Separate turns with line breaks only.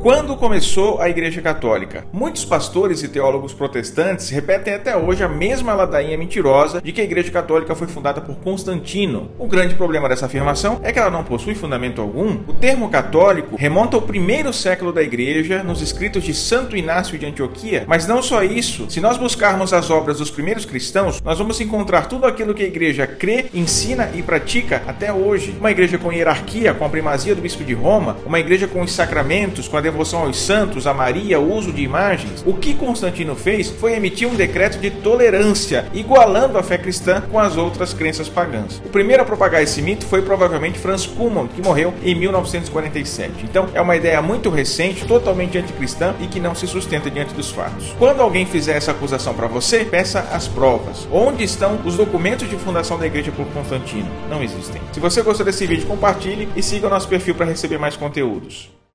Quando começou a Igreja Católica? Muitos pastores e teólogos protestantes repetem até hoje a mesma ladainha mentirosa de que a Igreja Católica foi fundada por Constantino. O grande problema dessa afirmação é que ela não possui fundamento algum. O termo católico remonta ao primeiro século da Igreja, nos escritos de Santo Inácio de Antioquia. Mas não só isso, se nós buscarmos as obras dos primeiros cristãos, nós vamos encontrar tudo aquilo que a Igreja crê, ensina e pratica até hoje. Uma igreja com hierarquia, com a primazia do bispo de Roma, uma igreja com os sacramentos, com a devoção aos santos, a Maria, o uso de imagens, o que Constantino fez foi emitir um decreto de tolerância, igualando a fé cristã com as outras crenças pagãs. O primeiro a propagar esse mito foi provavelmente Franz Kuhlmann, que morreu em 1947. Então é uma ideia muito recente, totalmente anticristã e que não se sustenta diante dos fatos. Quando alguém fizer essa acusação para você, peça as provas. Onde estão os documentos de fundação da igreja por Constantino? Não existem. Se você gostou desse vídeo, compartilhe e siga o nosso perfil para receber mais conteúdos.